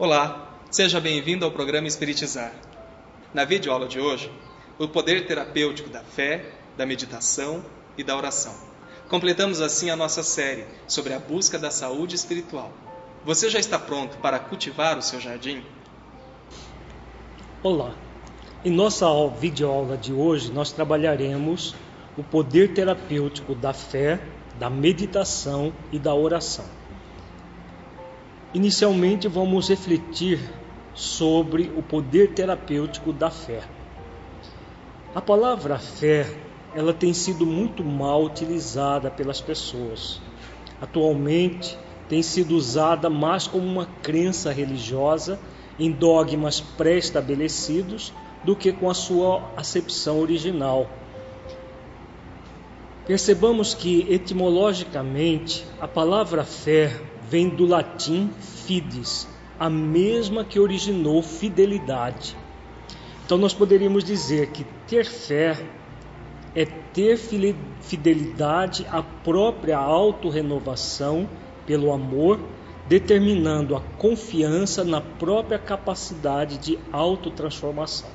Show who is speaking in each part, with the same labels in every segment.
Speaker 1: Olá, seja bem-vindo ao programa Espiritizar. Na videoaula de hoje, o poder terapêutico da fé, da meditação e da oração. Completamos assim a nossa série sobre a busca da saúde espiritual. Você já está pronto para cultivar o seu jardim?
Speaker 2: Olá, em nossa videoaula de hoje nós trabalharemos o poder terapêutico da fé, da meditação e da oração. Inicialmente, vamos refletir sobre o poder terapêutico da fé. A palavra fé, ela tem sido muito mal utilizada pelas pessoas. Atualmente, tem sido usada mais como uma crença religiosa em dogmas pré-estabelecidos do que com a sua acepção original. Percebamos que etimologicamente a palavra fé vem do latim fides, a mesma que originou fidelidade. Então nós poderíamos dizer que ter fé é ter fidelidade à própria autorrenovação pelo amor, determinando a confiança na própria capacidade de autotransformação.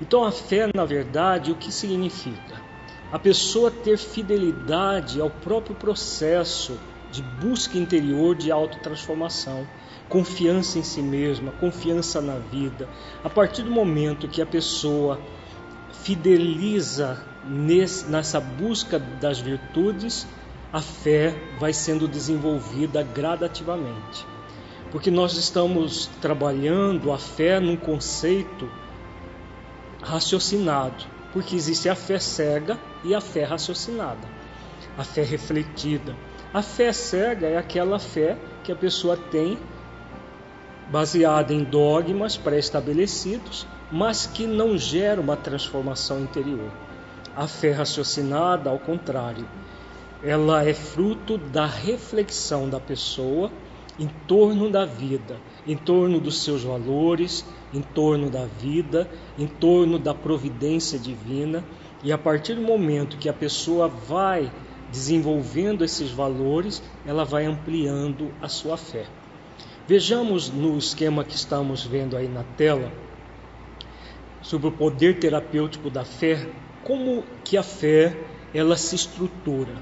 Speaker 2: Então a fé, na verdade, o que significa? A pessoa ter fidelidade ao próprio processo de busca interior de autotransformação, confiança em si mesma, confiança na vida. A partir do momento que a pessoa fideliza nesse, nessa busca das virtudes, a fé vai sendo desenvolvida gradativamente. Porque nós estamos trabalhando a fé num conceito raciocinado, porque existe a fé cega e a fé raciocinada, a fé refletida. A fé cega é aquela fé que a pessoa tem baseada em dogmas pré-estabelecidos, mas que não gera uma transformação interior. A fé raciocinada, ao contrário, ela é fruto da reflexão da pessoa em torno da vida, em torno dos seus valores, em torno da vida, em torno da providência divina, e a partir do momento que a pessoa vai desenvolvendo esses valores, ela vai ampliando a sua fé. Vejamos no esquema que estamos vendo aí na tela sobre o poder terapêutico da fé, como que a fé ela se estrutura.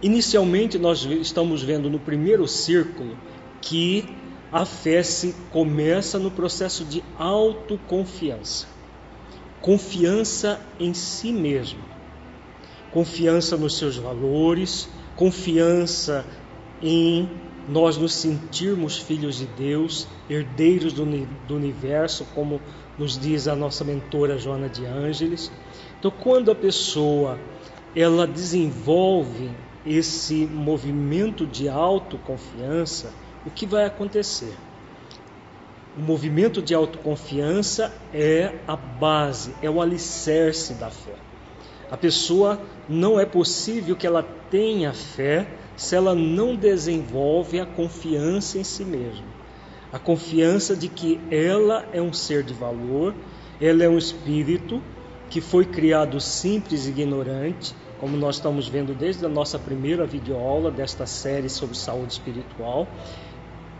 Speaker 2: Inicialmente nós estamos vendo no primeiro círculo que a fé se começa no processo de autoconfiança. Confiança em si mesmo confiança nos seus valores, confiança em nós nos sentirmos filhos de Deus, herdeiros do, do universo, como nos diz a nossa mentora Joana de Ângeles. Então, quando a pessoa ela desenvolve esse movimento de autoconfiança, o que vai acontecer? O movimento de autoconfiança é a base, é o alicerce da fé. A pessoa não é possível que ela tenha fé se ela não desenvolve a confiança em si mesma. A confiança de que ela é um ser de valor, ela é um espírito que foi criado simples e ignorante, como nós estamos vendo desde a nossa primeira videoaula desta série sobre saúde espiritual.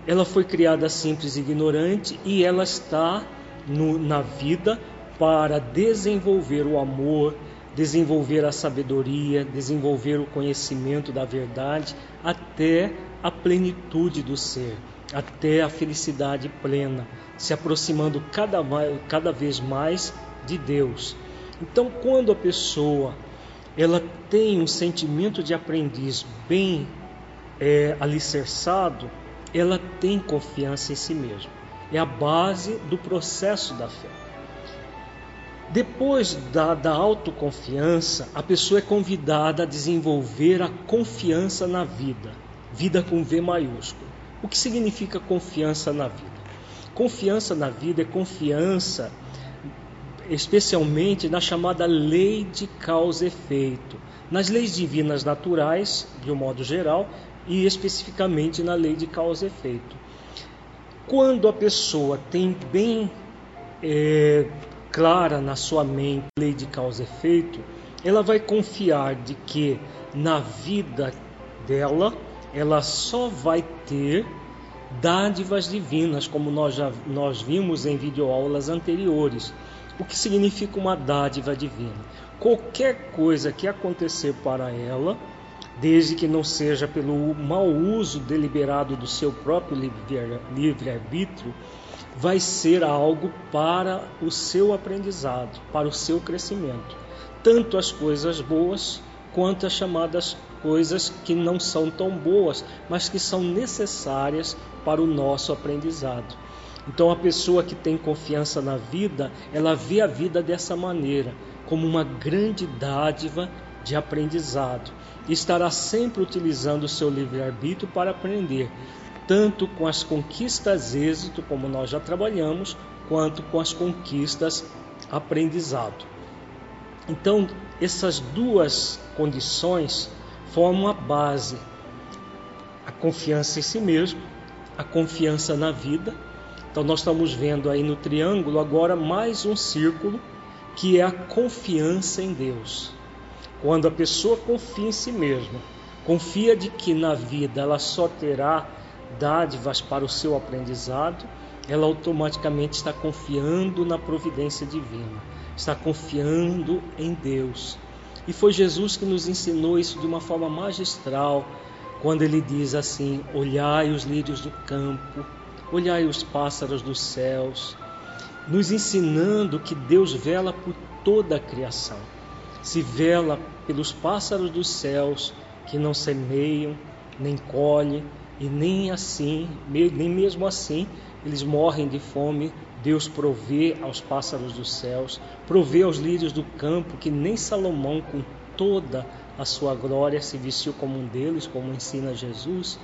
Speaker 2: Ela foi criada simples e ignorante e ela está no, na vida para desenvolver o amor, desenvolver a sabedoria, desenvolver o conhecimento da verdade até a plenitude do ser, até a felicidade plena, se aproximando cada, cada vez mais de Deus. Então, quando a pessoa ela tem um sentimento de aprendiz bem é, alicerçado, ela tem confiança em si mesma. É a base do processo da fé. Depois da, da autoconfiança, a pessoa é convidada a desenvolver a confiança na vida, vida com V maiúsculo. O que significa confiança na vida? Confiança na vida é confiança, especialmente na chamada lei de causa e efeito, nas leis divinas naturais, de um modo geral, e especificamente na lei de causa e efeito. Quando a pessoa tem bem é, clara na sua mente lei de causa e efeito, ela vai confiar de que na vida dela ela só vai ter dádivas divinas, como nós já nós vimos em videoaulas anteriores. O que significa uma dádiva divina? Qualquer coisa que acontecer para ela, desde que não seja pelo mau uso deliberado do seu próprio livre-arbítrio, vai ser algo para o seu aprendizado, para o seu crescimento. Tanto as coisas boas quanto as chamadas coisas que não são tão boas, mas que são necessárias para o nosso aprendizado. Então, a pessoa que tem confiança na vida, ela vê a vida dessa maneira, como uma grande dádiva de aprendizado. E estará sempre utilizando o seu livre-arbítrio para aprender, tanto com as conquistas êxito, como nós já trabalhamos, quanto com as conquistas aprendizado. Então, essas duas condições formam a base: a confiança em si mesmo, a confiança na vida. Então, nós estamos vendo aí no triângulo agora mais um círculo que é a confiança em Deus. Quando a pessoa confia em si mesma, confia de que na vida ela só terá dádivas para o seu aprendizado, ela automaticamente está confiando na providência divina, está confiando em Deus. E foi Jesus que nos ensinou isso de uma forma magistral, quando ele diz assim: Olhai os lírios do campo, olhai os pássaros dos céus, nos ensinando que Deus vela por toda a criação. Se vela pelos pássaros dos céus que não semeiam, nem colhem, e nem assim, nem mesmo assim, eles morrem de fome. Deus provê aos pássaros dos céus, provê aos lírios do campo, que nem Salomão, com toda a sua glória, se vestiu como um deles, como ensina Jesus.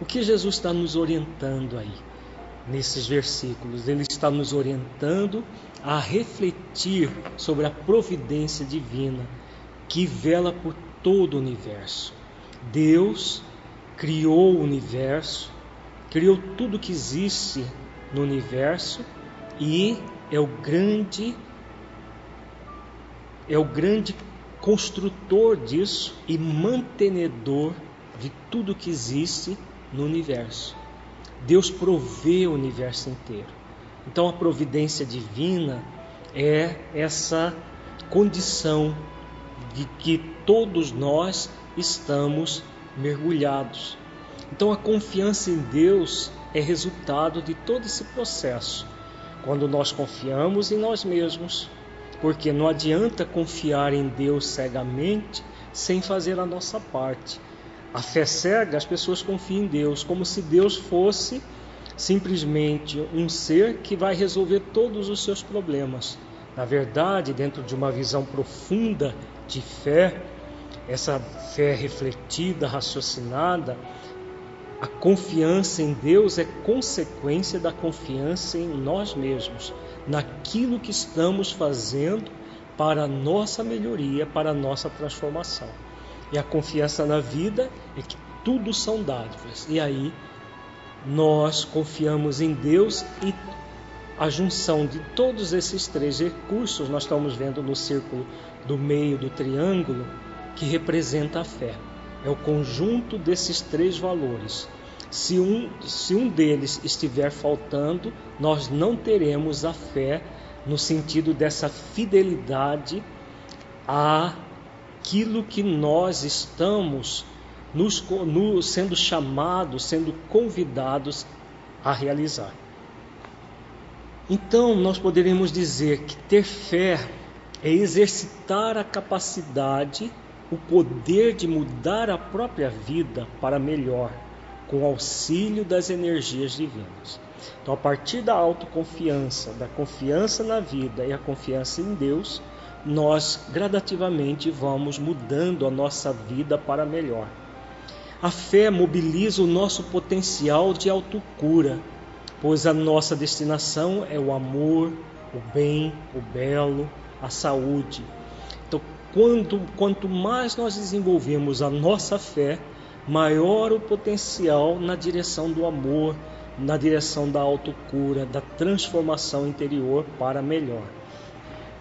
Speaker 2: O que Jesus está nos orientando aí? nesses versículos. Ele está nos orientando a refletir sobre a providência divina que vela por todo o universo. Deus criou o universo, criou tudo que existe no universo e é o grande é o grande construtor disso e mantenedor de tudo que existe no universo. Deus provê o universo inteiro. Então a providência divina é essa condição de que todos nós estamos mergulhados. Então a confiança em Deus é resultado de todo esse processo. Quando nós confiamos em nós mesmos, porque não adianta confiar em Deus cegamente sem fazer a nossa parte. A fé cega, as pessoas confiam em Deus, como se Deus fosse simplesmente um ser que vai resolver todos os seus problemas. Na verdade, dentro de uma visão profunda de fé, essa fé refletida, raciocinada, a confiança em Deus é consequência da confiança em nós mesmos, naquilo que estamos fazendo para a nossa melhoria, para a nossa transformação. E a confiança na vida é que tudo são dádivas. E aí nós confiamos em Deus e a junção de todos esses três recursos nós estamos vendo no círculo do meio do triângulo que representa a fé. É o conjunto desses três valores. Se um, se um deles estiver faltando, nós não teremos a fé no sentido dessa fidelidade a aquilo que nós estamos nos, no, sendo chamados, sendo convidados a realizar. Então, nós poderíamos dizer que ter fé é exercitar a capacidade, o poder de mudar a própria vida para melhor, com auxílio das energias divinas. Então, a partir da autoconfiança, da confiança na vida e a confiança em Deus, nós gradativamente vamos mudando a nossa vida para melhor. A fé mobiliza o nosso potencial de autocura, pois a nossa destinação é o amor, o bem, o belo, a saúde. Quanto, quanto mais nós desenvolvemos a nossa fé, maior o potencial na direção do amor, na direção da autocura, da transformação interior para melhor.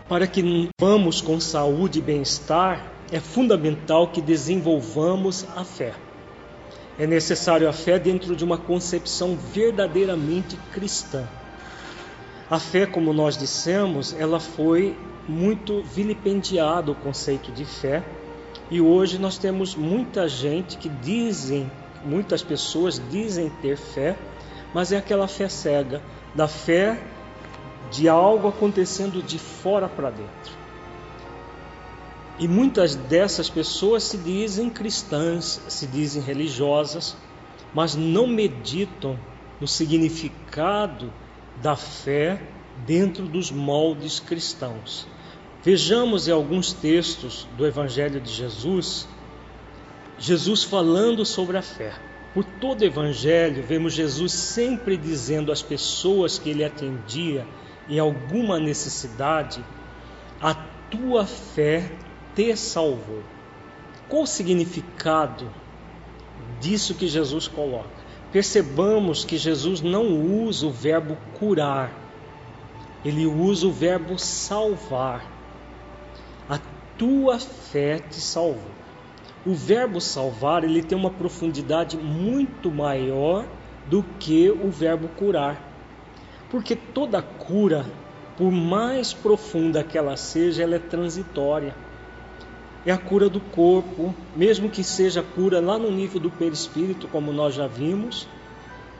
Speaker 2: Para que vamos com saúde e bem-estar, é fundamental que desenvolvamos a fé. é necessário a fé dentro de uma concepção verdadeiramente cristã. A fé, como nós dissemos, ela foi muito vilipendiado o conceito de fé e hoje nós temos muita gente que dizem, muitas pessoas dizem ter fé, mas é aquela fé cega, da fé de algo acontecendo de fora para dentro. E muitas dessas pessoas se dizem cristãs, se dizem religiosas, mas não meditam no significado da fé dentro dos moldes cristãos. Vejamos em alguns textos do Evangelho de Jesus, Jesus falando sobre a fé. Por todo o Evangelho, vemos Jesus sempre dizendo às pessoas que ele atendia em alguma necessidade: A tua fé te salvou. Qual o significado disso que Jesus coloca? Percebamos que Jesus não usa o verbo curar, ele usa o verbo salvar. Tua fé te salvou. O verbo salvar ele tem uma profundidade muito maior do que o verbo curar. Porque toda cura, por mais profunda que ela seja, ela é transitória é a cura do corpo, mesmo que seja cura lá no nível do perispírito, como nós já vimos,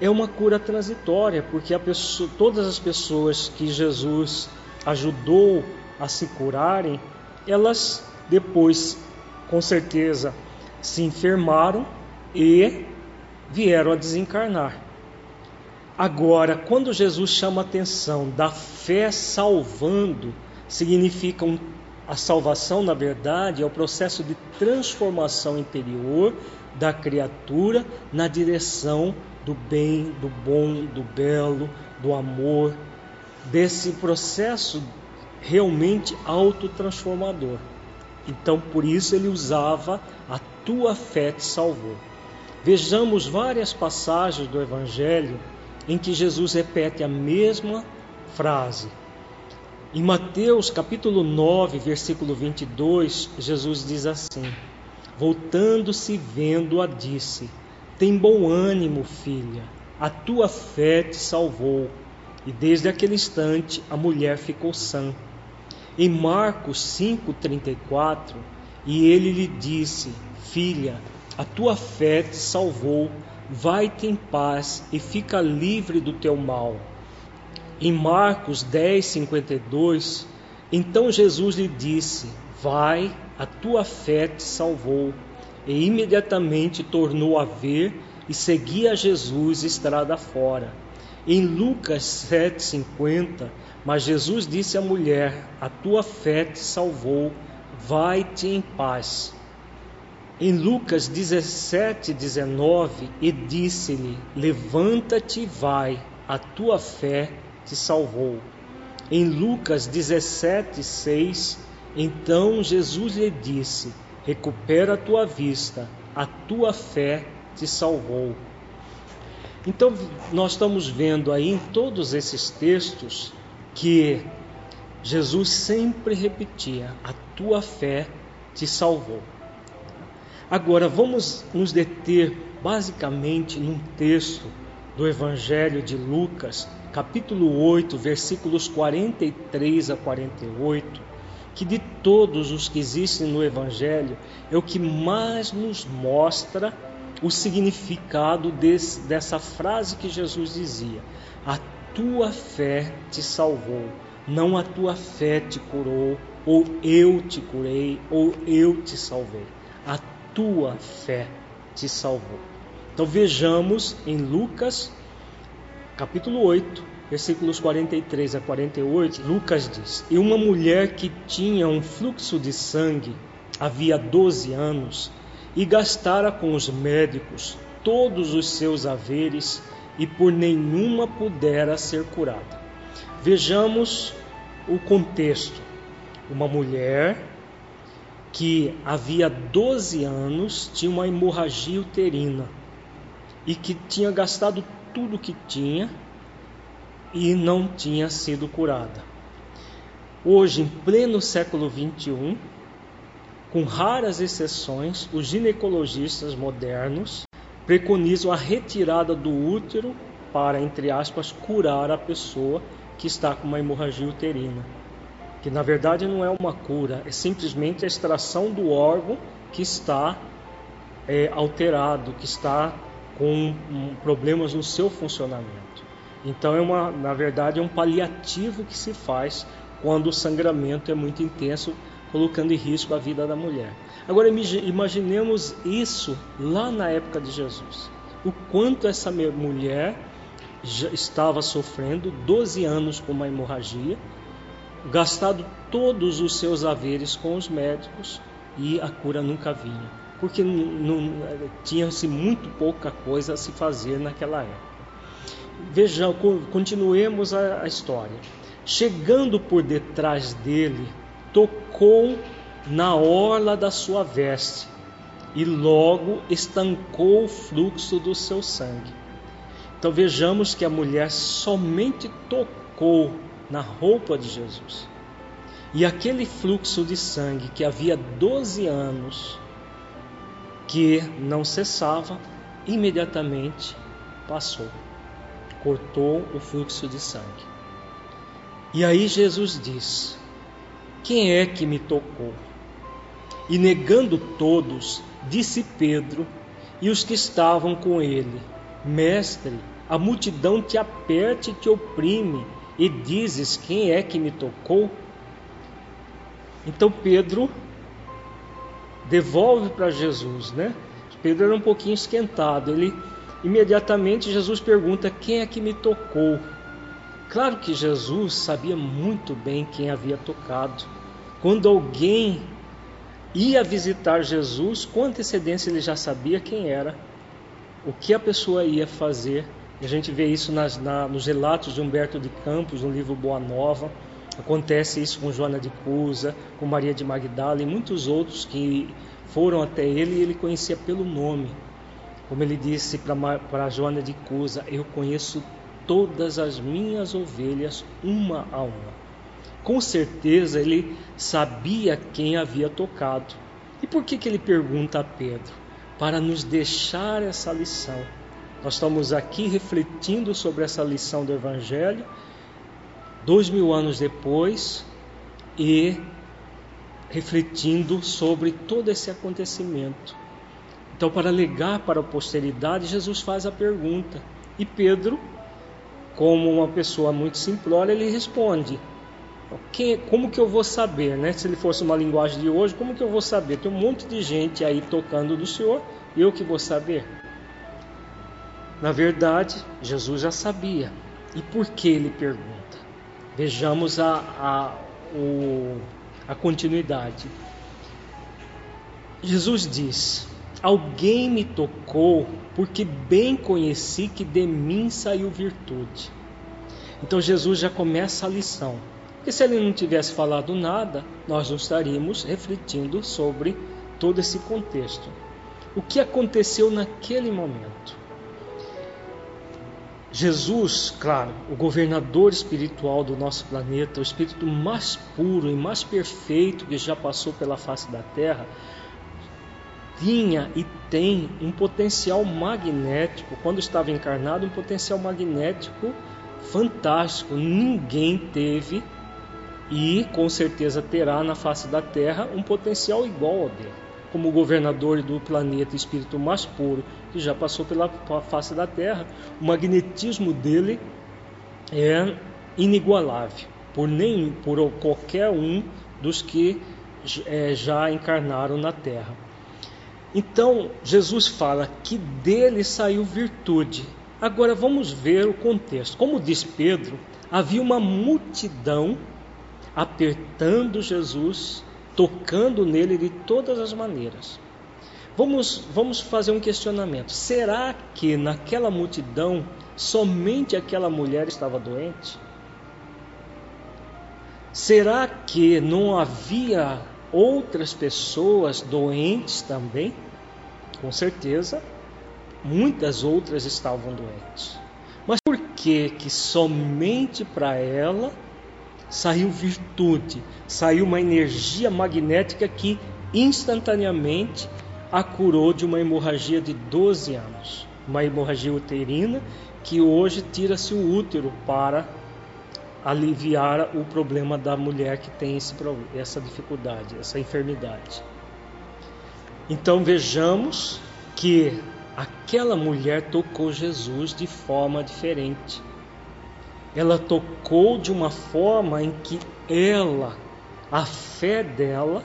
Speaker 2: é uma cura transitória, porque pessoa, todas as pessoas que Jesus ajudou a se curarem, elas depois, com certeza, se enfermaram e vieram a desencarnar. Agora, quando Jesus chama a atenção da fé salvando, significa um a salvação, na verdade, é o processo de transformação interior da criatura na direção do bem, do bom, do belo, do amor, desse processo realmente autotransformador. Então, por isso ele usava a tua fé te salvou. Vejamos várias passagens do evangelho em que Jesus repete a mesma frase: em Mateus capítulo 9, versículo 22, Jesus diz assim: Voltando-se vendo-a, disse: Tem bom ânimo, filha, a tua fé te salvou. E desde aquele instante a mulher ficou sã. Em Marcos 5,34, e ele lhe disse: Filha, a tua fé te salvou, vai-te em paz e fica livre do teu mal. Em Marcos 10, 52, então Jesus lhe disse: Vai, a tua fé te salvou. E imediatamente tornou a ver e seguia Jesus estrada fora. Em Lucas 7,50, mas Jesus disse à mulher: A tua fé te salvou, vai-te em paz. Em Lucas 17, 19, e disse-lhe: Levanta-te e vai, a tua fé te salvou. Em Lucas 17, 6, então Jesus lhe disse: Recupera a tua vista, a tua fé te salvou. Então, nós estamos vendo aí em todos esses textos que Jesus sempre repetia: A tua fé te salvou. Agora, vamos nos deter basicamente num texto do Evangelho de Lucas, capítulo 8, versículos 43 a 48, que de todos os que existem no Evangelho é o que mais nos mostra o significado desse, dessa frase que Jesus dizia: A tua fé te salvou, não a tua fé te curou, ou eu te curei, ou eu te salvei. A tua fé te salvou. Então vejamos em Lucas capítulo 8, versículos 43 a 48, Lucas diz: E uma mulher que tinha um fluxo de sangue havia 12 anos e gastara com os médicos todos os seus haveres e por nenhuma pudera ser curada. Vejamos o contexto. Uma mulher que havia 12 anos tinha uma hemorragia uterina e que tinha gastado tudo que tinha e não tinha sido curada. Hoje, em pleno século XXI, com raras exceções, os ginecologistas modernos preconizam a retirada do útero para, entre aspas, curar a pessoa que está com uma hemorragia uterina. Que na verdade não é uma cura, é simplesmente a extração do órgão que está é, alterado, que está com problemas no seu funcionamento. Então é uma, na verdade, é um paliativo que se faz quando o sangramento é muito intenso, colocando em risco a vida da mulher. Agora imaginemos isso lá na época de Jesus. O quanto essa mulher já estava sofrendo 12 anos com uma hemorragia, gastado todos os seus haveres com os médicos e a cura nunca vinha, porque tinha-se muito pouca coisa a se fazer naquela época. Veja, continuemos a, a história. Chegando por detrás dele, tocou na orla da sua veste e logo estancou o fluxo do seu sangue. Então vejamos que a mulher somente tocou na roupa de Jesus. E aquele fluxo de sangue que havia 12 anos, que não cessava, imediatamente passou. Cortou o fluxo de sangue. E aí Jesus diz: Quem é que me tocou? E negando todos, disse Pedro e os que estavam com ele: Mestre, a multidão te aperta e te oprime, e dizes: Quem é que me tocou? Então Pedro devolve para Jesus, né? Pedro era um pouquinho esquentado. Ele imediatamente Jesus pergunta: Quem é que me tocou? Claro que Jesus sabia muito bem quem havia tocado. Quando alguém ia visitar Jesus, com antecedência ele já sabia quem era o que a pessoa ia fazer. A gente vê isso nas, na, nos relatos de Humberto de Campos, no livro Boa Nova. Acontece isso com Joana de Cusa, com Maria de Magdala e muitos outros que foram até ele e ele conhecia pelo nome. Como ele disse para Joana de Cusa: Eu conheço todas as minhas ovelhas, uma a uma. Com certeza ele sabia quem havia tocado. E por que, que ele pergunta a Pedro? para nos deixar essa lição. Nós estamos aqui refletindo sobre essa lição do Evangelho, dois mil anos depois, e refletindo sobre todo esse acontecimento. Então, para legar para a posteridade, Jesus faz a pergunta. E Pedro, como uma pessoa muito simplória, ele responde: como que eu vou saber, né? Se ele fosse uma linguagem de hoje, como que eu vou saber? Tem um monte de gente aí tocando do Senhor, eu que vou saber? Na verdade, Jesus já sabia. E por que ele pergunta? Vejamos a, a, o, a continuidade. Jesus diz: Alguém me tocou, porque bem conheci que de mim saiu virtude. Então Jesus já começa a lição. E se ele não tivesse falado nada, nós não estaríamos refletindo sobre todo esse contexto. O que aconteceu naquele momento? Jesus, claro, o governador espiritual do nosso planeta, o espírito mais puro e mais perfeito que já passou pela face da Terra, tinha e tem um potencial magnético, quando estava encarnado, um potencial magnético fantástico. Ninguém teve e com certeza terá na face da Terra um potencial igual ao dele. Como governador do planeta espírito mais puro que já passou pela face da Terra, o magnetismo dele é inigualável por nem por qualquer um dos que é, já encarnaram na Terra. Então Jesus fala que dele saiu virtude. Agora vamos ver o contexto. Como diz Pedro, havia uma multidão apertando Jesus, tocando nele de todas as maneiras. Vamos, vamos fazer um questionamento: será que naquela multidão somente aquela mulher estava doente? Será que não havia outras pessoas doentes também? Com certeza, muitas outras estavam doentes. Mas por que que somente para ela saiu virtude, saiu uma energia magnética que instantaneamente a curou de uma hemorragia de 12 anos, uma hemorragia uterina que hoje tira-se o útero para aliviar o problema da mulher que tem esse, essa dificuldade, essa enfermidade. Então vejamos que aquela mulher tocou Jesus de forma diferente. Ela tocou de uma forma em que ela, a fé dela,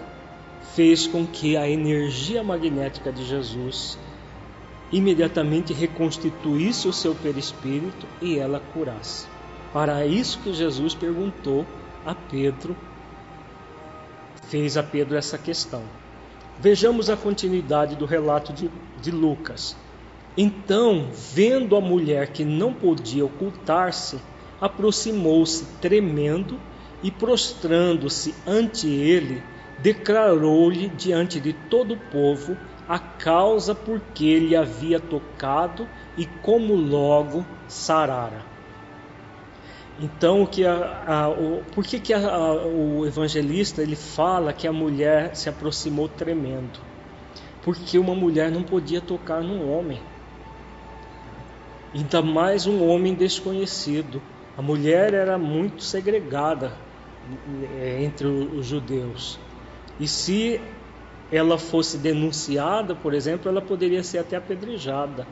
Speaker 2: fez com que a energia magnética de Jesus imediatamente reconstituísse o seu perispírito e ela curasse. Para isso que Jesus perguntou a Pedro, fez a Pedro essa questão. Vejamos a continuidade do relato de, de Lucas. Então, vendo a mulher que não podia ocultar-se, aproximou-se tremendo e prostrando-se ante ele, declarou-lhe diante de todo o povo a causa por que ele havia tocado e como logo sarara. Então, o que a, a, o, por que, que a, o evangelista ele fala que a mulher se aproximou tremendo? Porque uma mulher não podia tocar num homem, ainda mais um homem desconhecido. A mulher era muito segregada é, entre os judeus. E se ela fosse denunciada, por exemplo, ela poderia ser até apedrejada.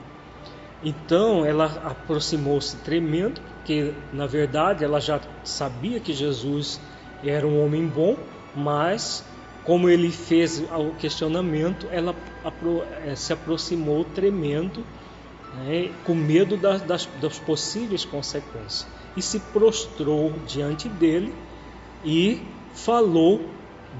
Speaker 2: Então ela aproximou-se tremendo, porque na verdade ela já sabia que Jesus era um homem bom, mas como ele fez o questionamento, ela eh, se aproximou tremendo, né, com medo das, das, das possíveis consequências, e se prostrou diante dele e falou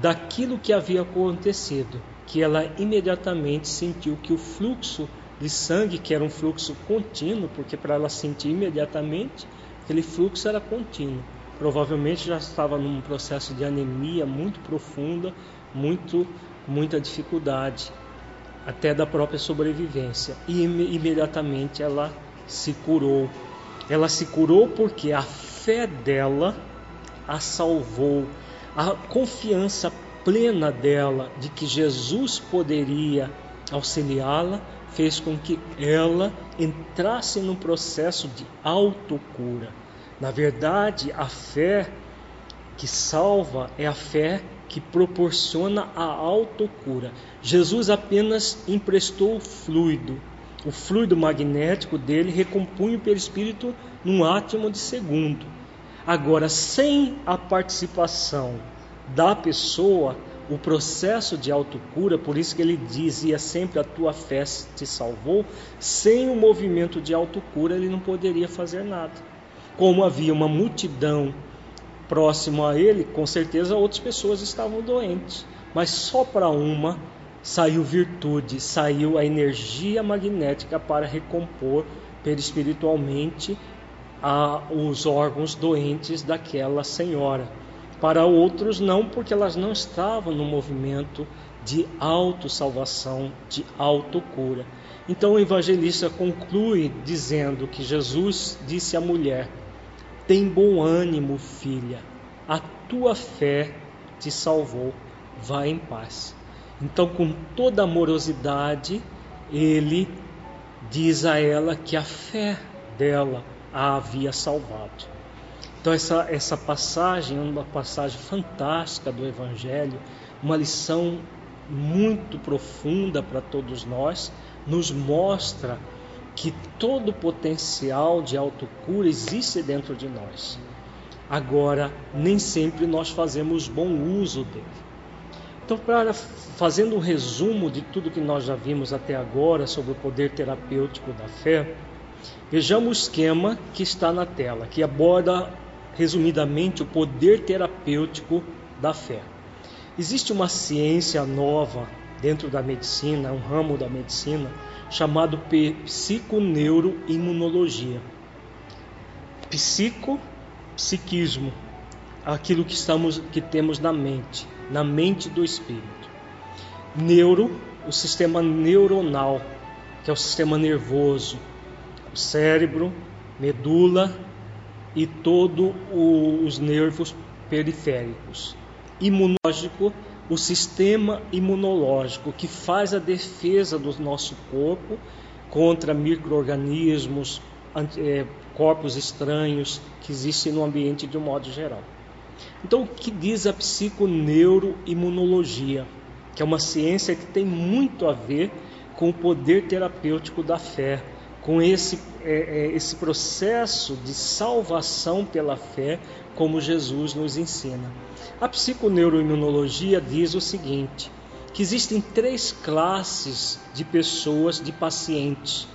Speaker 2: daquilo que havia acontecido, que ela imediatamente sentiu que o fluxo de sangue, que era um fluxo contínuo, porque para ela sentir imediatamente, aquele fluxo era contínuo. Provavelmente já estava num processo de anemia muito profunda, muito muita dificuldade, até da própria sobrevivência. E imediatamente ela se curou. Ela se curou porque a fé dela a salvou. A confiança plena dela de que Jesus poderia auxiliá-la fez com que ela entrasse num processo de autocura. Na verdade, a fé que salva é a fé que proporciona a autocura. Jesus apenas emprestou o fluido. O fluido magnético dele recompunha o perispírito num átimo de segundo. Agora, sem a participação da pessoa, o processo de autocura, por isso que ele dizia sempre a tua fé te salvou, sem o movimento de autocura ele não poderia fazer nada. Como havia uma multidão próximo a ele, com certeza outras pessoas estavam doentes, mas só para uma saiu virtude, saiu a energia magnética para recompor perispiritualmente a, os órgãos doentes daquela senhora. Para outros, não, porque elas não estavam no movimento de autossalvação, de autocura. Então o evangelista conclui dizendo que Jesus disse à mulher: Tem bom ânimo, filha, a tua fé te salvou, vá em paz. Então, com toda amorosidade, ele diz a ela que a fé dela a havia salvado. Então essa, essa passagem é uma passagem fantástica do Evangelho, uma lição muito profunda para todos nós, nos mostra que todo o potencial de autocura existe dentro de nós. Agora, nem sempre nós fazemos bom uso dele. Então, para fazendo um resumo de tudo que nós já vimos até agora sobre o poder terapêutico da fé, vejamos o esquema que está na tela, que aborda resumidamente, o poder terapêutico da fé. Existe uma ciência nova dentro da medicina, um ramo da medicina, chamado psiconeuroimunologia. Psico, psiquismo, aquilo que estamos que temos na mente, na mente do espírito. Neuro, o sistema neuronal, que é o sistema nervoso, o cérebro, medula e todos os nervos periféricos. Imunológico, o sistema imunológico que faz a defesa do nosso corpo contra micro-organismos, é, corpos estranhos que existem no ambiente de um modo geral. Então, o que diz a psiconeuroimunologia? Que é uma ciência que tem muito a ver com o poder terapêutico da fé, com esse, é, é, esse processo de salvação pela fé, como Jesus nos ensina. A psiconeuroimunologia diz o seguinte: que existem três classes de pessoas, de pacientes,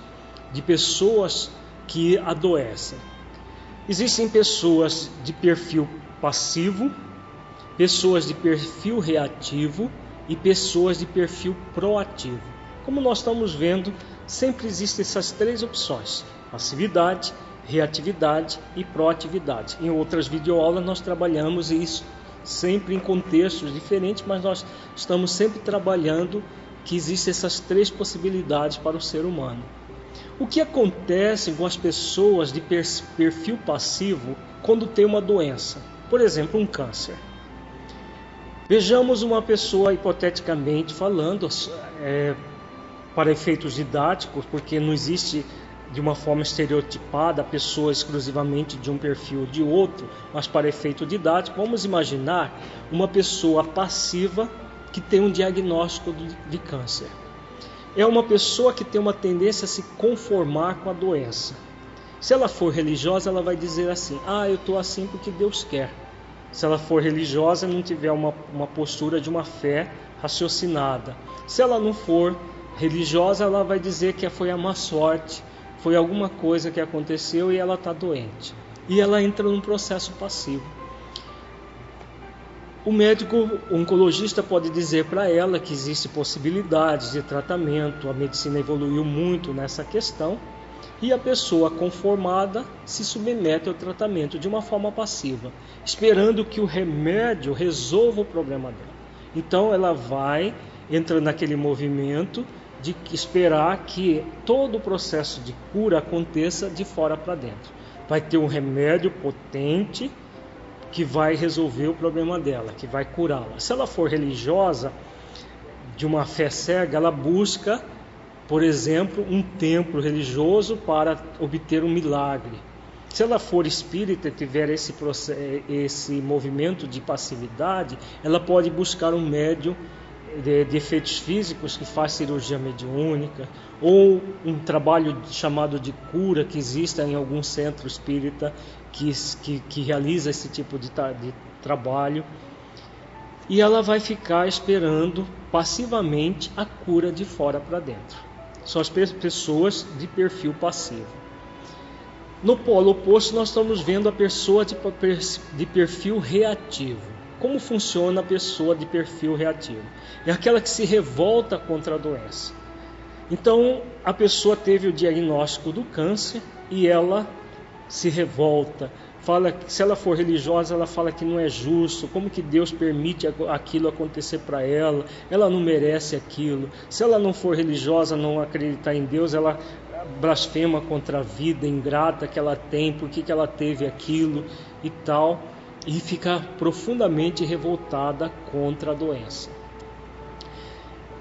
Speaker 2: de pessoas que adoecem. Existem pessoas de perfil passivo, pessoas de perfil reativo e pessoas de perfil proativo. Como nós estamos vendo, sempre existem essas três opções: passividade, reatividade e proatividade. Em outras videoaulas nós trabalhamos isso sempre em contextos diferentes, mas nós estamos sempre trabalhando que existem essas três possibilidades para o ser humano. O que acontece com as pessoas de perfil passivo quando tem uma doença? Por exemplo, um câncer. Vejamos uma pessoa, hipoteticamente falando, é, para efeitos didáticos, porque não existe de uma forma estereotipada a pessoa exclusivamente de um perfil ou de outro, mas para efeito didático, vamos imaginar uma pessoa passiva que tem um diagnóstico de câncer. É uma pessoa que tem uma tendência a se conformar com a doença. Se ela for religiosa, ela vai dizer assim: Ah, eu estou assim porque Deus quer. Se ela for religiosa, não tiver uma, uma postura de uma fé raciocinada. Se ela não for religiosa, ela vai dizer que foi a má sorte, foi alguma coisa que aconteceu e ela está doente. E ela entra num processo passivo. O médico oncologista pode dizer para ela que existe possibilidades de tratamento, a medicina evoluiu muito nessa questão, e a pessoa conformada se submete ao tratamento de uma forma passiva, esperando que o remédio resolva o problema dela. Então ela vai entra naquele movimento de esperar que todo o processo de cura aconteça de fora para dentro. Vai ter um remédio potente que vai resolver o problema dela, que vai curá-la. Se ela for religiosa, de uma fé cega, ela busca, por exemplo, um templo religioso para obter um milagre. Se ela for espírita e tiver esse, esse movimento de passividade, ela pode buscar um médium de, de, efeitos físicos que faz cirurgia mediúnica, ou um trabalho chamado de cura que existe em algum centro espírita que, que, que realiza esse tipo de, de trabalho. E ela vai ficar esperando passivamente a cura de fora para dentro. São as pessoas de perfil passivo. No polo oposto, nós estamos vendo a pessoa de, perfil reativo. Como funciona a pessoa de perfil reativo? É aquela que se revolta contra a doença. Então, a pessoa teve o diagnóstico do câncer e ela se revolta. Fala se ela for religiosa, ela fala que não é justo, como que Deus permite aquilo acontecer para ela? Ela não merece aquilo. Se ela não for religiosa, não acreditar em Deus, ela blasfema contra a vida ingrata que ela tem, por que ela teve aquilo e tal e fica profundamente revoltada contra a doença.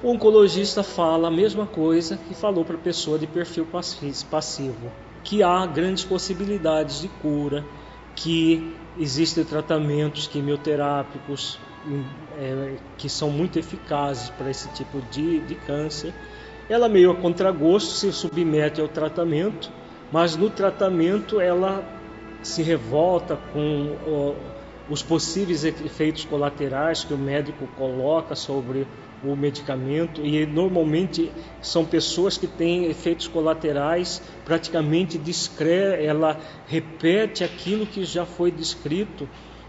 Speaker 2: O oncologista fala a mesma coisa que falou para a pessoa de perfil passivo, que há grandes possibilidades de cura, que existem tratamentos quimioterápicos é, que são muito eficazes para esse tipo de, de câncer. Ela meio a contragosto se submete ao tratamento, mas no tratamento ela se revolta com os possíveis efeitos colaterais que o médico coloca sobre o medicamento e normalmente são pessoas que têm efeitos colaterais praticamente discretos, ela repete aquilo que já foi descrito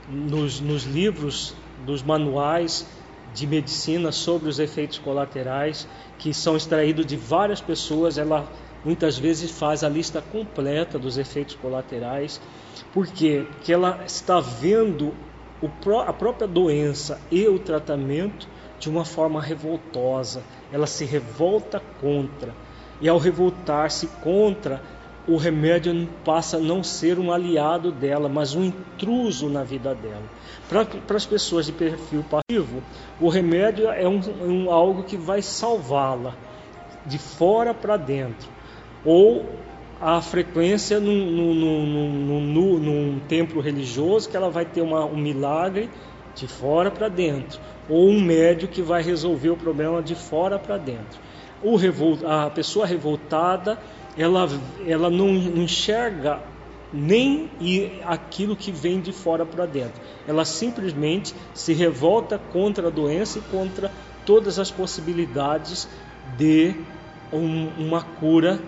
Speaker 2: nos, nos livros, dos manuais de medicina sobre os efeitos colaterais que são extraídos de várias pessoas, ela muitas vezes faz a lista completa dos efeitos colaterais por quê? Porque ela está vendo a própria doença e o tratamento de uma forma revoltosa. Ela se revolta contra. E ao revoltar-se contra, o remédio passa a não ser um aliado dela, mas um intruso na vida dela. Para as pessoas de perfil passivo, o remédio é um, um algo que vai salvá-la de fora para dentro. Ou a frequência num, num, templo religioso que ela vai ter uma, um milagre de fora para dentro. Ou um médio que vai resolver o problema de fora para dentro. O revol, a pessoa revoltada ela, ela não, enxerga nem aquilo que vem de fora para dentro. Ela simplesmente se revolta contra a doença e contra todas as possibilidades de um, uma cura,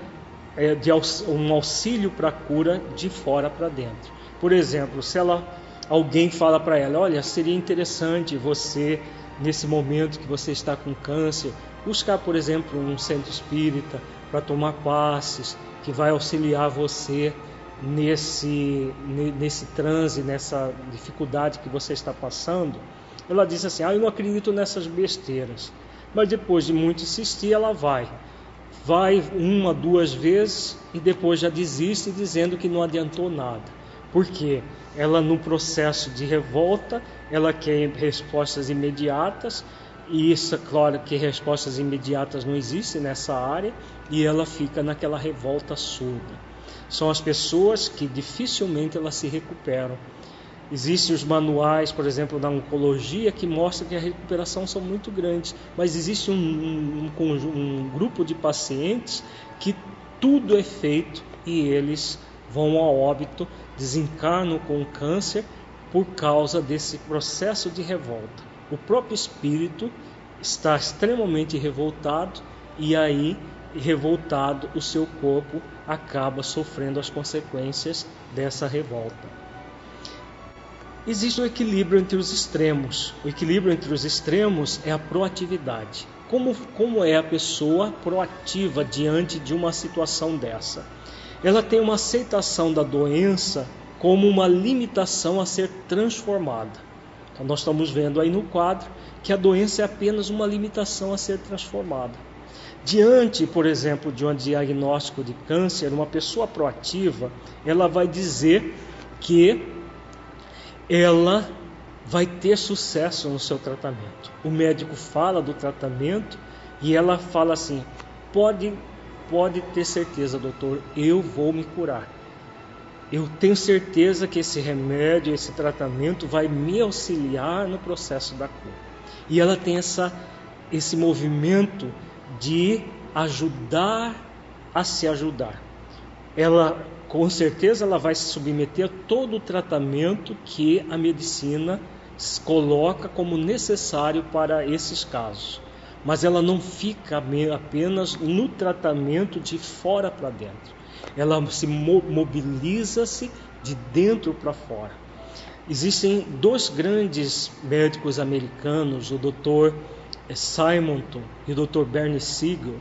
Speaker 2: é, de um auxílio para a cura de fora para dentro. Por exemplo, se ela, alguém fala para ela, olha, seria interessante você nesse momento que você está com câncer, buscar, por exemplo, um centro espírita para tomar passes, que vai auxiliar você nesse, nesse transe, nessa dificuldade que você está passando. Ela diz assim: Ah, eu não acredito nessas besteiras. Mas depois de muito insistir, ela vai. Vai uma, duas vezes e depois já desiste, dizendo que não adiantou nada. Por quê? Ela, no processo de revolta, ela quer respostas imediatas, e isso, é claro, que respostas imediatas não existem nessa área, e ela fica naquela revolta surda. São as pessoas que dificilmente elas se recuperam. Existem os manuais, por exemplo, da oncologia, que mostram que a recuperação são muito grandes, mas existe um, um, um, um grupo de pacientes que tudo é feito e eles vão ao óbito, desencarnam com câncer por causa desse processo de revolta. O próprio espírito está extremamente revoltado e aí revoltado o seu corpo acaba sofrendo as consequências dessa revolta. Existe um equilíbrio entre os extremos. O equilíbrio entre os extremos é a proatividade. Como, como é a pessoa proativa diante de uma situação dessa? Ela tem uma aceitação da doença como uma limitação a ser transformada. Então, nós estamos vendo aí no quadro que a doença é apenas uma limitação a ser transformada. Diante, por exemplo, de um diagnóstico de câncer, uma pessoa proativa, ela vai dizer que ela vai ter sucesso no seu tratamento. O médico fala do tratamento e ela fala assim: pode, pode ter certeza, doutor, eu vou me curar. Eu tenho certeza que esse remédio, esse tratamento vai me auxiliar no processo da cura. E ela tem essa, esse movimento de ajudar a se ajudar. Ela, com certeza, ela vai se submeter a todo o tratamento que a medicina coloca como necessário para esses casos. Mas ela não fica apenas no tratamento de fora para dentro. Ela se mobiliza-se de dentro para fora. Existem dois grandes médicos americanos, o Dr. Simonton e o Dr. Bernie Siegel,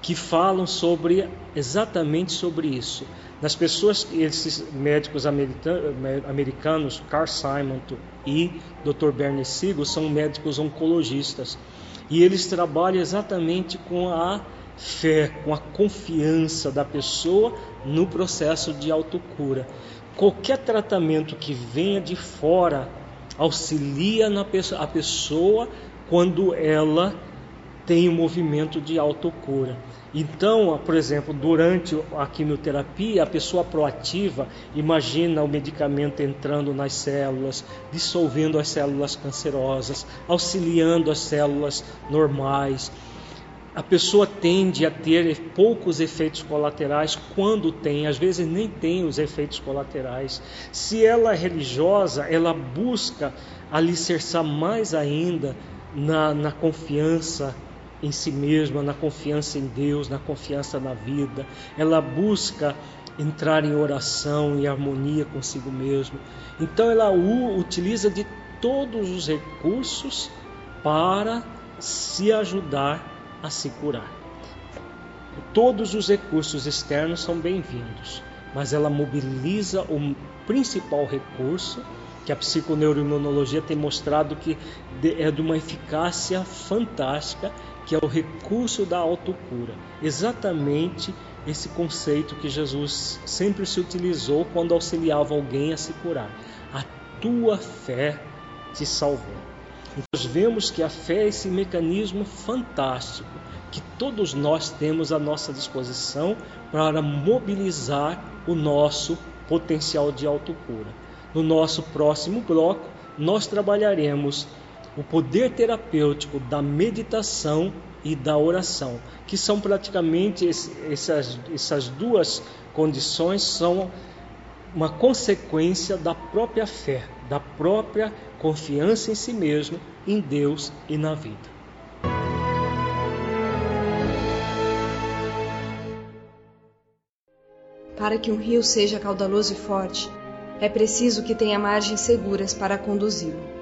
Speaker 2: que falam sobre exatamente sobre isso. Nas pessoas, esses médicos americanos, Carl Simonton e Dr. Bernie Siegel, são médicos oncologistas e eles trabalham exatamente com a fé, com a confiança da pessoa no processo de autocura. Qualquer tratamento que venha de fora auxilia na pessoa, a pessoa quando ela tem um movimento de autocura. Então, por exemplo, durante a quimioterapia, a pessoa proativa imagina o medicamento entrando nas células, dissolvendo as células cancerosas, auxiliando as células normais. A pessoa tende a ter poucos efeitos colaterais quando tem, às vezes nem tem os efeitos colaterais. Se ela é religiosa, ela busca alicerçar mais ainda na, na confiança em si mesma, na confiança em Deus, na confiança na vida. Ela busca entrar em oração e harmonia consigo mesma. Então ela utiliza de todos os recursos para se ajudar a se curar. Todos os recursos externos são bem-vindos, mas ela mobiliza o principal recurso que a psiconeuroimunologia tem mostrado que é de uma eficácia fantástica, que é o recurso da autocura, exatamente esse conceito que Jesus sempre se utilizou quando auxiliava alguém a se curar. A tua fé te salvou. Nós vemos que a fé é esse mecanismo fantástico que todos nós temos à nossa disposição para mobilizar o nosso potencial de autocura. No nosso próximo bloco, nós trabalharemos o poder terapêutico da meditação e da oração, que são praticamente essas, essas duas condições são uma consequência da própria fé, da própria confiança em si mesmo, em Deus e na vida.
Speaker 3: Para que um rio seja caudaloso e forte, é preciso que tenha margens seguras para conduzi-lo.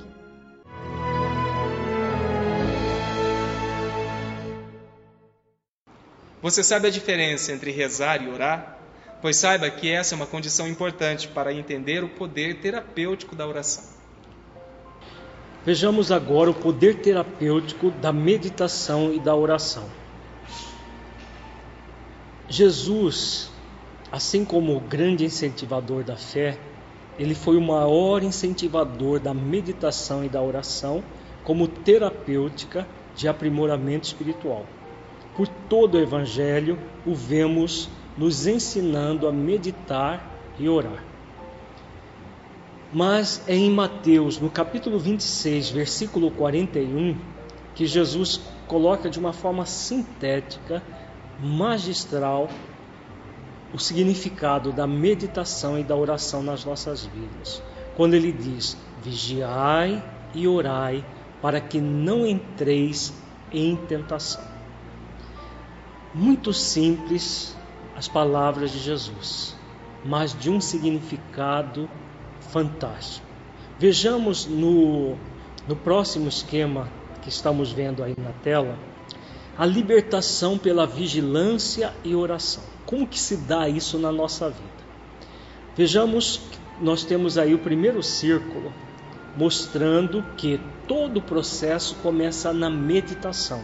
Speaker 1: Você sabe a diferença entre rezar e orar? Pois saiba que essa é uma condição importante para entender o poder terapêutico da oração.
Speaker 2: Vejamos agora o poder terapêutico da meditação e da oração. Jesus, assim como o grande incentivador da fé, ele foi o maior incentivador da meditação e da oração como terapêutica de aprimoramento espiritual. Por todo o Evangelho o vemos nos ensinando a meditar e orar. Mas é em Mateus, no capítulo 26, versículo 41, que Jesus coloca de uma forma sintética, magistral, o significado da meditação e da oração nas nossas vidas. Quando ele diz: Vigiai e orai para que não entreis em tentação. Muito simples as palavras de Jesus, mas de um significado fantástico. Vejamos no, no próximo esquema que estamos vendo aí na tela, a libertação pela vigilância e oração. Como que se dá isso na nossa vida? Vejamos, nós temos aí o primeiro círculo mostrando que todo o processo começa na meditação.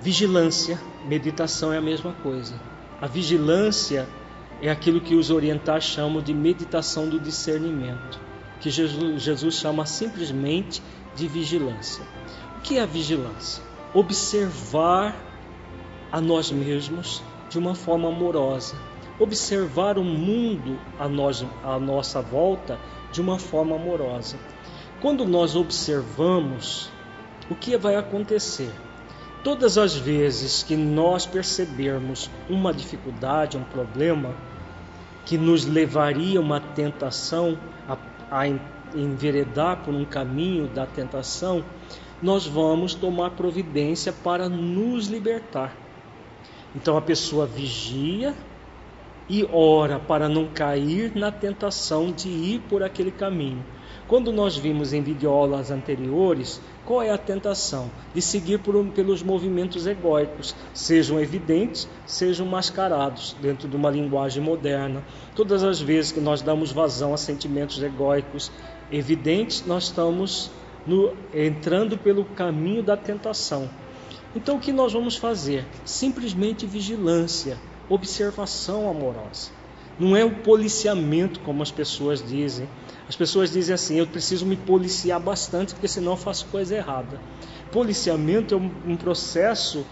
Speaker 2: Vigilância, meditação é a mesma coisa. A vigilância é aquilo que os orientais chamam de meditação do discernimento, que Jesus, Jesus chama simplesmente de vigilância. O que é a vigilância? Observar a nós mesmos de uma forma amorosa, observar o mundo a, nós, a nossa volta de uma forma amorosa. Quando nós observamos, o que vai acontecer? Todas as vezes que nós percebermos uma dificuldade, um problema que nos levaria a uma tentação, a, a enveredar por um caminho da tentação, nós vamos tomar providência para nos libertar. Então a pessoa vigia e ora para não cair na tentação de ir por aquele caminho. Quando nós vimos em videoaulas anteriores, qual é a tentação? De seguir por, pelos movimentos egóicos, sejam evidentes, sejam mascarados, dentro de uma linguagem moderna. Todas as vezes que nós damos vazão a sentimentos egóicos evidentes, nós estamos no, entrando pelo caminho da tentação. Então, o que nós vamos fazer? Simplesmente vigilância, observação amorosa. Não é o policiamento, como as pessoas dizem as pessoas dizem assim: eu preciso me policiar bastante, porque senão eu faço coisa errada. Policiamento é um, processo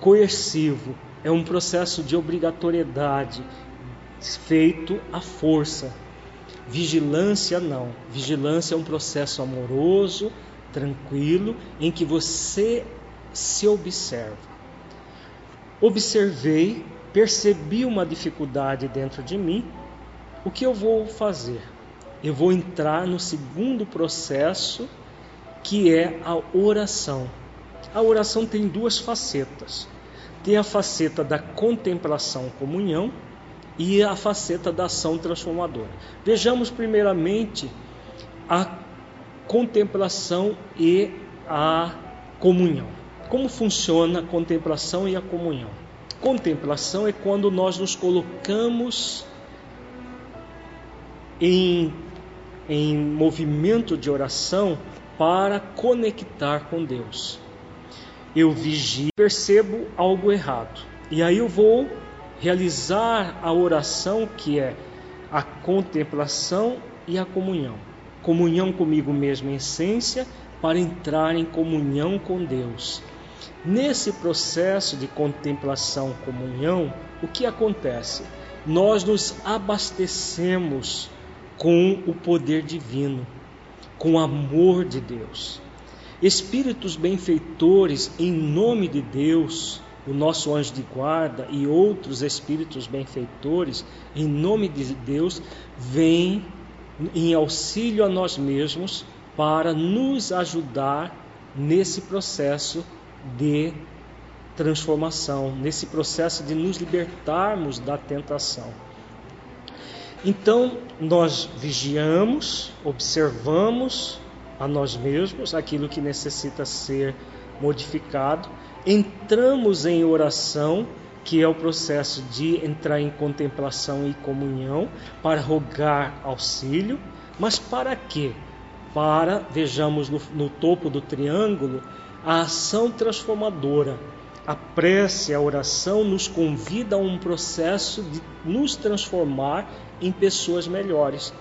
Speaker 2: coercivo, é um processo de obrigatoriedade feito à força. Vigilância não. Vigilância é um processo amoroso, tranquilo, em que você se observa. Observei, percebi uma dificuldade dentro de mim, o que eu vou fazer? eu vou entrar no segundo processo, que é a oração. A oração tem duas facetas. Tem a faceta da contemplação, comunhão, e a faceta da ação transformadora. Vejamos primeiramente a contemplação e a comunhão. Como funciona a contemplação e a comunhão? Contemplação é quando nós nos colocamos em, em movimento de oração para conectar com Deus. Eu vigio, percebo algo errado, e aí eu vou realizar a oração que é a contemplação e a comunhão. Comunhão comigo mesmo em essência, para entrar em comunhão com Deus. Nesse processo de contemplação, comunhão, o que acontece? Nós nos abastecemos com o poder divino, com o amor de Deus. Espíritos benfeitores, em nome de Deus, o nosso anjo de guarda e outros espíritos benfeitores, em nome de Deus, vêm em auxílio a nós mesmos para nos ajudar nesse processo de transformação, nesse processo de nos libertarmos da tentação. Então, nós vigiamos, observamos a nós mesmos aquilo que necessita ser modificado, entramos em oração, que é o processo de entrar em contemplação e comunhão para rogar auxílio, mas para quê? Para, vejamos no, no topo do triângulo, a ação transformadora. A prece, a oração nos convida a um processo de nos transformar em pessoas melhores.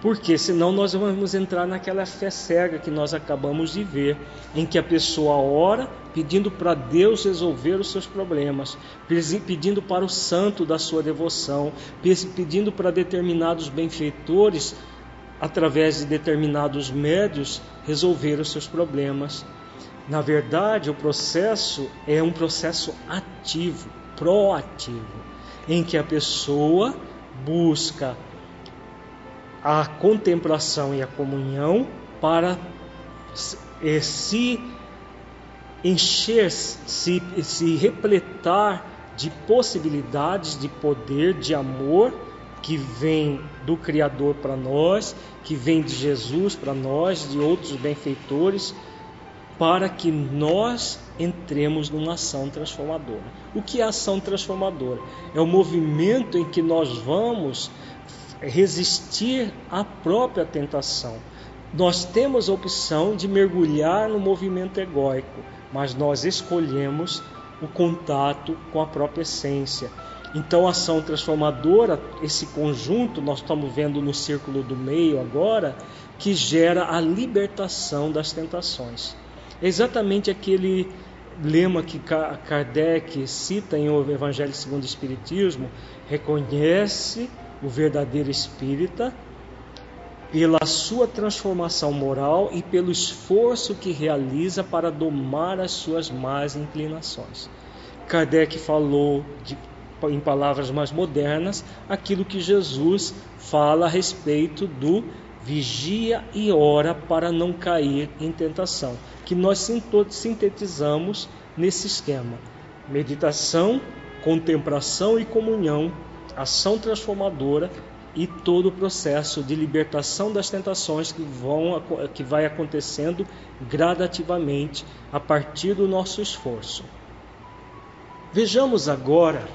Speaker 2: Porque senão nós vamos entrar naquela fé cega que nós acabamos de ver, em que a pessoa ora pedindo para Deus resolver os seus problemas, pedindo para o santo da sua devoção, pedindo para determinados benfeitores, através de determinados médios, resolver os seus problemas. Na verdade, o processo é um processo ativo, proativo, em que a pessoa busca a contemplação e a comunhão para se encher, se, se repletar de possibilidades de poder, de amor que vem do Criador para nós, que vem de Jesus para nós, de outros benfeitores para que nós entremos numa ação transformadora. O que é ação transformadora? É o movimento em que nós vamos resistir à própria tentação. Nós temos a opção de mergulhar no movimento egóico, mas nós escolhemos o contato com a própria essência. Então, a ação transformadora, esse conjunto, nós estamos vendo no círculo do meio agora, que gera a libertação das tentações. Exatamente aquele lema que Kardec cita em O Evangelho segundo o Espiritismo: reconhece o verdadeiro espírita pela sua transformação moral e pelo esforço que realiza para domar as suas más inclinações. Kardec falou de, em palavras mais modernas aquilo que Jesus fala a respeito do vigia e ora para não cair em tentação que nós sintetizamos nesse esquema: meditação, contemplação e comunhão, ação transformadora e todo o processo de libertação das tentações que, vão, que vai acontecendo gradativamente a partir do nosso esforço. Vejamos agora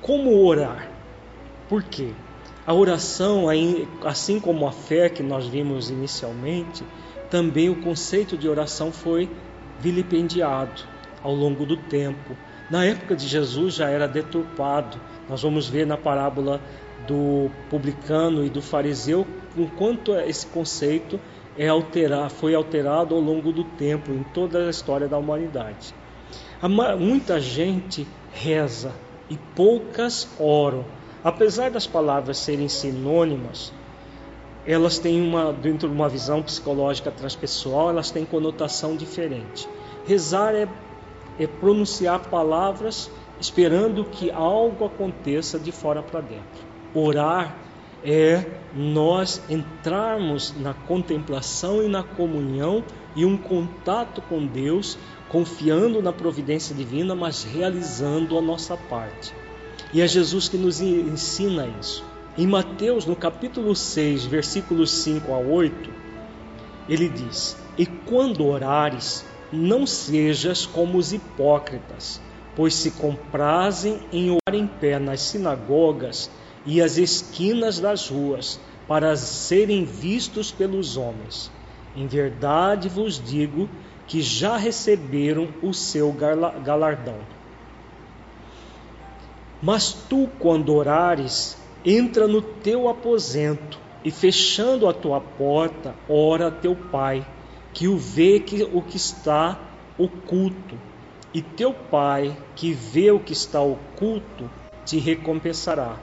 Speaker 2: como orar. Por quê? A oração, assim como a fé que nós vimos inicialmente, também o conceito de oração foi vilipendiado ao longo do tempo. Na época de Jesus já era deturpado. Nós vamos ver na parábola do publicano e do fariseu o quanto esse conceito é alterar, foi alterado ao longo do tempo em toda a história da humanidade. Muita gente reza e poucas oram. Apesar das palavras serem sinônimas, elas têm uma dentro de uma visão psicológica transpessoal, elas têm conotação diferente. Rezar é, é pronunciar palavras esperando que algo aconteça de fora para dentro. Orar é nós entrarmos na contemplação e na comunhão e um contato com Deus, confiando na providência divina, mas realizando a nossa parte. E é Jesus que nos ensina isso. Em Mateus, no capítulo 6, versículos 5 a 8, ele diz: E quando orares, não sejas como os hipócritas, pois se comprazem em orar em pé nas sinagogas e as esquinas das ruas, para serem vistos pelos homens. Em verdade vos digo que já receberam o seu galardão. Mas tu, quando orares, entra no teu aposento e, fechando a tua porta, ora a teu pai, que o vê que, o que está oculto. E teu pai, que vê o que está oculto, te recompensará.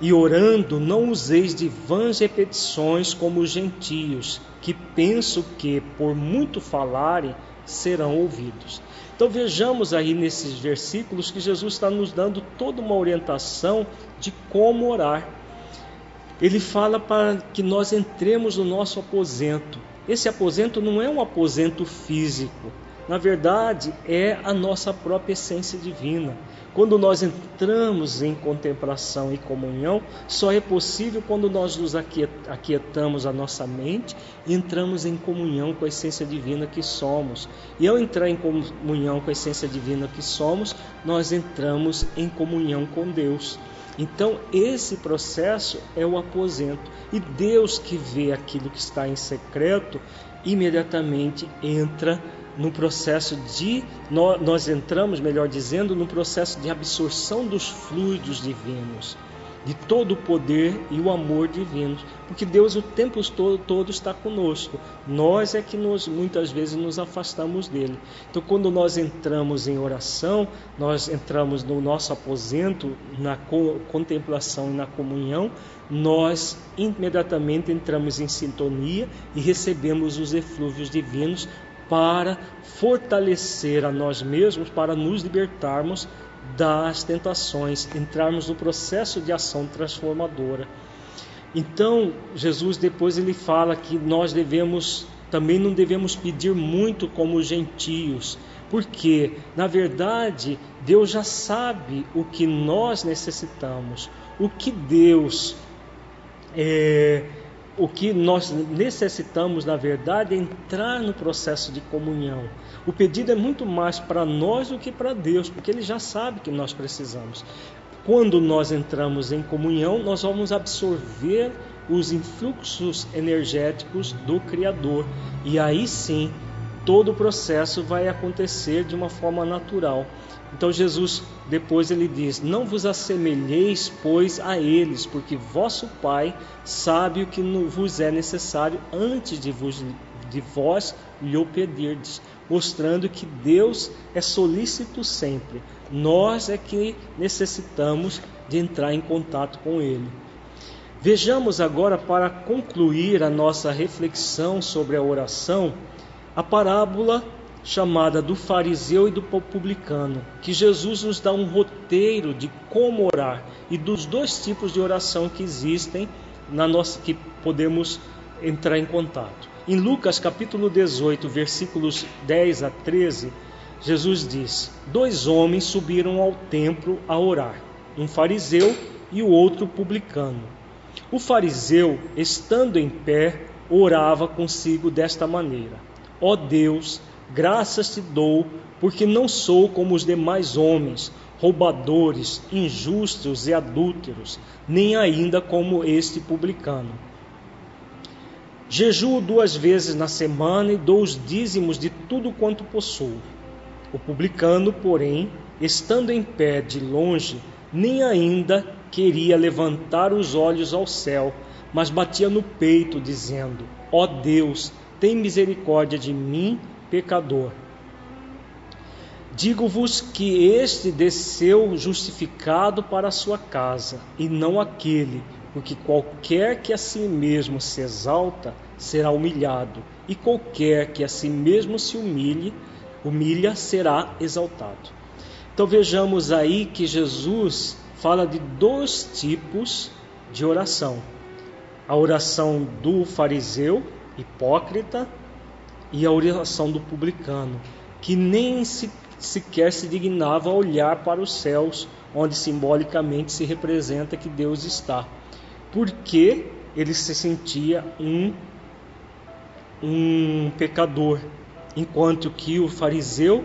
Speaker 2: E orando, não useis de vãs repetições como os gentios, que pensam que, por muito falarem, serão ouvidos. Então vejamos aí nesses versículos que Jesus está nos dando toda uma orientação de como orar. Ele fala para que nós entremos no nosso aposento. Esse aposento não é um aposento físico, na verdade é a nossa própria essência divina. Quando nós entramos em contemplação e comunhão, só é possível quando nós nos aquietamos a nossa mente e entramos em comunhão com a essência divina que somos. E ao entrar em comunhão com a essência divina que somos, nós entramos em comunhão com Deus. Então, esse processo é o aposento. E Deus que vê aquilo que está em secreto, imediatamente entra no processo de nós entramos, melhor dizendo, no processo de absorção dos fluidos divinos, de todo o poder e o amor divinos, porque Deus o tempo todo, todo está conosco. Nós é que nos, muitas vezes nos afastamos dele. Então, quando nós entramos em oração, nós entramos no nosso aposento, na co contemplação e na comunhão, nós imediatamente entramos em sintonia e recebemos os eflúvios divinos para fortalecer a nós mesmos, para nos libertarmos das tentações, entrarmos no processo de ação transformadora. Então, Jesus depois ele fala que nós devemos também não devemos pedir muito como os gentios, porque na verdade Deus já sabe o que nós necessitamos, o que Deus é, o que nós necessitamos, na verdade, é entrar no processo de comunhão. O pedido é muito mais para nós do que para Deus, porque Ele já sabe que nós precisamos. Quando nós entramos em comunhão, nós vamos absorver os influxos energéticos do Criador. E aí sim, todo o processo vai acontecer de uma forma natural. Então Jesus depois ele diz: Não vos assemelheis, pois, a eles, porque vosso Pai sabe o que vos é necessário antes de, vos, de vós lhe pedirdes, mostrando que Deus é solícito sempre. Nós é que necessitamos de entrar em contato com Ele. Vejamos agora, para concluir a nossa reflexão sobre a oração, a parábola chamada do fariseu e do publicano, que Jesus nos dá um roteiro de como orar e dos dois tipos de oração que existem na nossa que podemos entrar em contato. Em Lucas capítulo 18, versículos 10 a 13, Jesus diz: Dois homens subiram ao templo a orar, um fariseu e o outro publicano. O fariseu, estando em pé, orava consigo desta maneira: Ó Deus, Graças te dou, porque não sou como os demais homens, roubadores, injustos e adúlteros, nem ainda como este publicano. Jejuo duas vezes na semana e dou os dízimos de tudo quanto possuo. O publicano, porém, estando em pé de longe, nem ainda queria levantar os olhos ao céu, mas batia no peito, dizendo: Ó oh Deus, tem misericórdia de mim, pecador. Digo-vos que este desceu justificado para a sua casa, e não aquele, porque qualquer que a si mesmo se exalta será humilhado, e qualquer que a si mesmo se humilhe, humilha será exaltado. Então vejamos aí que Jesus fala de dois tipos de oração: a oração do fariseu hipócrita e a oração do publicano, que nem se, sequer se dignava a olhar para os céus, onde simbolicamente se representa que Deus está, porque ele se sentia um um pecador, enquanto que o fariseu,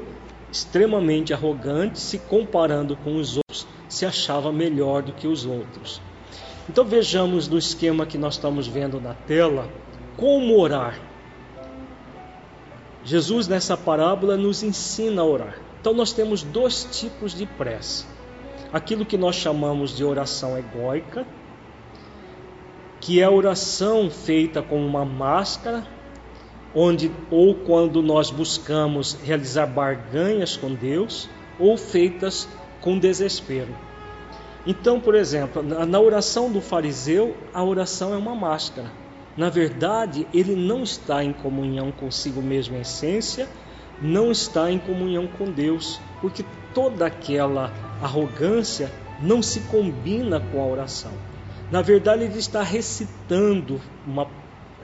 Speaker 2: extremamente arrogante, se comparando com os outros, se achava melhor do que os outros. Então vejamos no esquema que nós estamos vendo na tela como orar. Jesus nessa parábola nos ensina a orar. Então nós temos dois tipos de prece. Aquilo que nós chamamos de oração egóica, que é a oração feita com uma máscara, onde ou quando nós buscamos realizar barganhas com Deus, ou feitas com desespero. Então, por exemplo, na oração do fariseu, a oração é uma máscara. Na verdade, ele não está em comunhão consigo mesmo em essência, não está em comunhão com Deus, porque toda aquela arrogância não se combina com a oração. Na verdade, ele está recitando uma,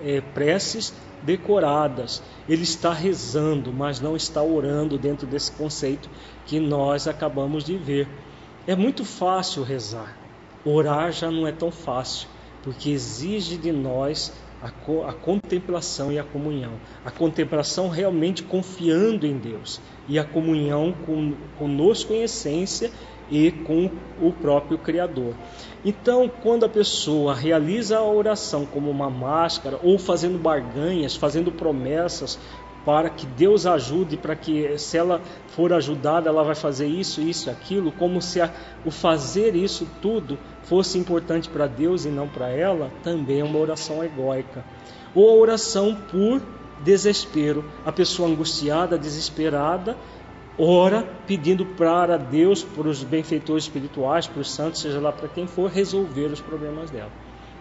Speaker 2: é, preces decoradas, ele está rezando, mas não está orando dentro desse conceito que nós acabamos de ver. É muito fácil rezar, orar já não é tão fácil, porque exige de nós a, co a, contemplação e a comunhão. A contemplação realmente confiando em Deus e a comunhão com, conosco em essência e com o próprio Criador. Então, quando a pessoa realiza a oração como uma máscara, ou fazendo barganhas, fazendo promessas para que Deus ajude, para que se ela for ajudada, ela vai fazer isso, isso, aquilo, como se a, o fazer isso tudo fosse importante para Deus e não para ela, também é uma oração egóica. Ou a oração por desespero, a pessoa angustiada, desesperada, ora pedindo para Deus, para os benfeitores espirituais, para os santos, seja lá para quem for, resolver os problemas dela.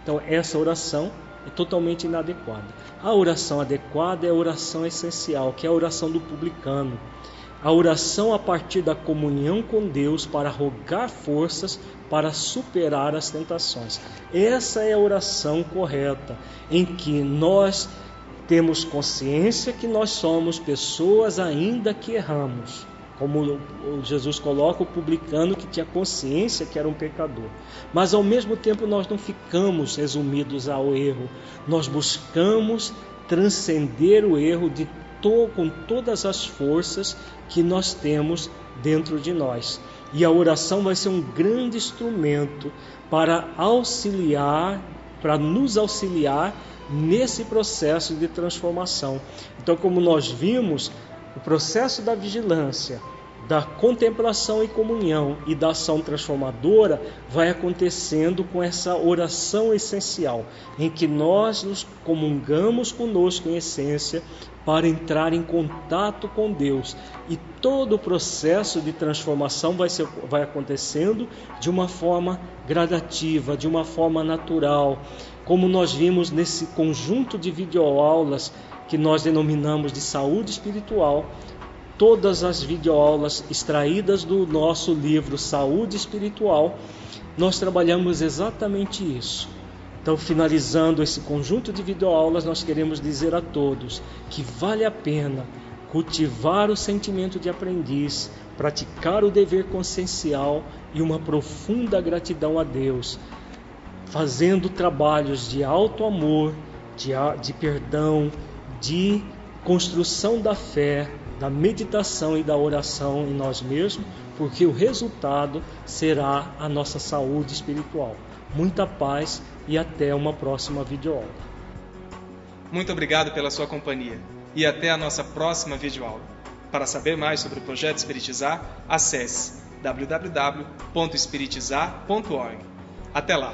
Speaker 2: Então, essa oração é totalmente inadequada. A oração adequada é a oração essencial, que é a oração do publicano. A oração a partir da comunhão com Deus para rogar forças para superar as tentações. Essa é a oração correta, em que nós temos consciência que nós somos pessoas ainda que erramos. Como Jesus coloca o publicano que tinha consciência que era um pecador. Mas ao mesmo tempo nós não ficamos resumidos ao erro. Nós buscamos transcender o erro de to com todas as forças que nós temos dentro de nós. E a oração vai ser um grande instrumento para auxiliar, para nos auxiliar nesse processo de transformação. Então, como nós vimos, o processo da vigilância, da contemplação e comunhão e da ação transformadora vai acontecendo com essa oração essencial, em que nós nos comungamos conosco em essência para entrar em contato com Deus. E todo o processo de transformação vai, ser, vai acontecendo de uma forma gradativa, de uma forma natural, como nós vimos nesse conjunto de videoaulas que nós denominamos de saúde espiritual, todas as videoaulas extraídas do nosso livro Saúde Espiritual, nós trabalhamos exatamente isso. Então, finalizando esse conjunto de videoaulas, nós queremos dizer a todos que vale a pena cultivar o sentimento de aprendiz, praticar o dever consciencial e uma profunda gratidão a Deus fazendo trabalhos de alto amor, de, de perdão, de construção da fé, da meditação e da oração em nós mesmos, porque o resultado será a nossa saúde espiritual. Muita paz e até uma próxima videoaula.
Speaker 1: Muito obrigado pela sua companhia e até a nossa próxima videoaula. Para saber mais sobre o projeto Espiritizar, acesse www.espiritizar.org. Até lá!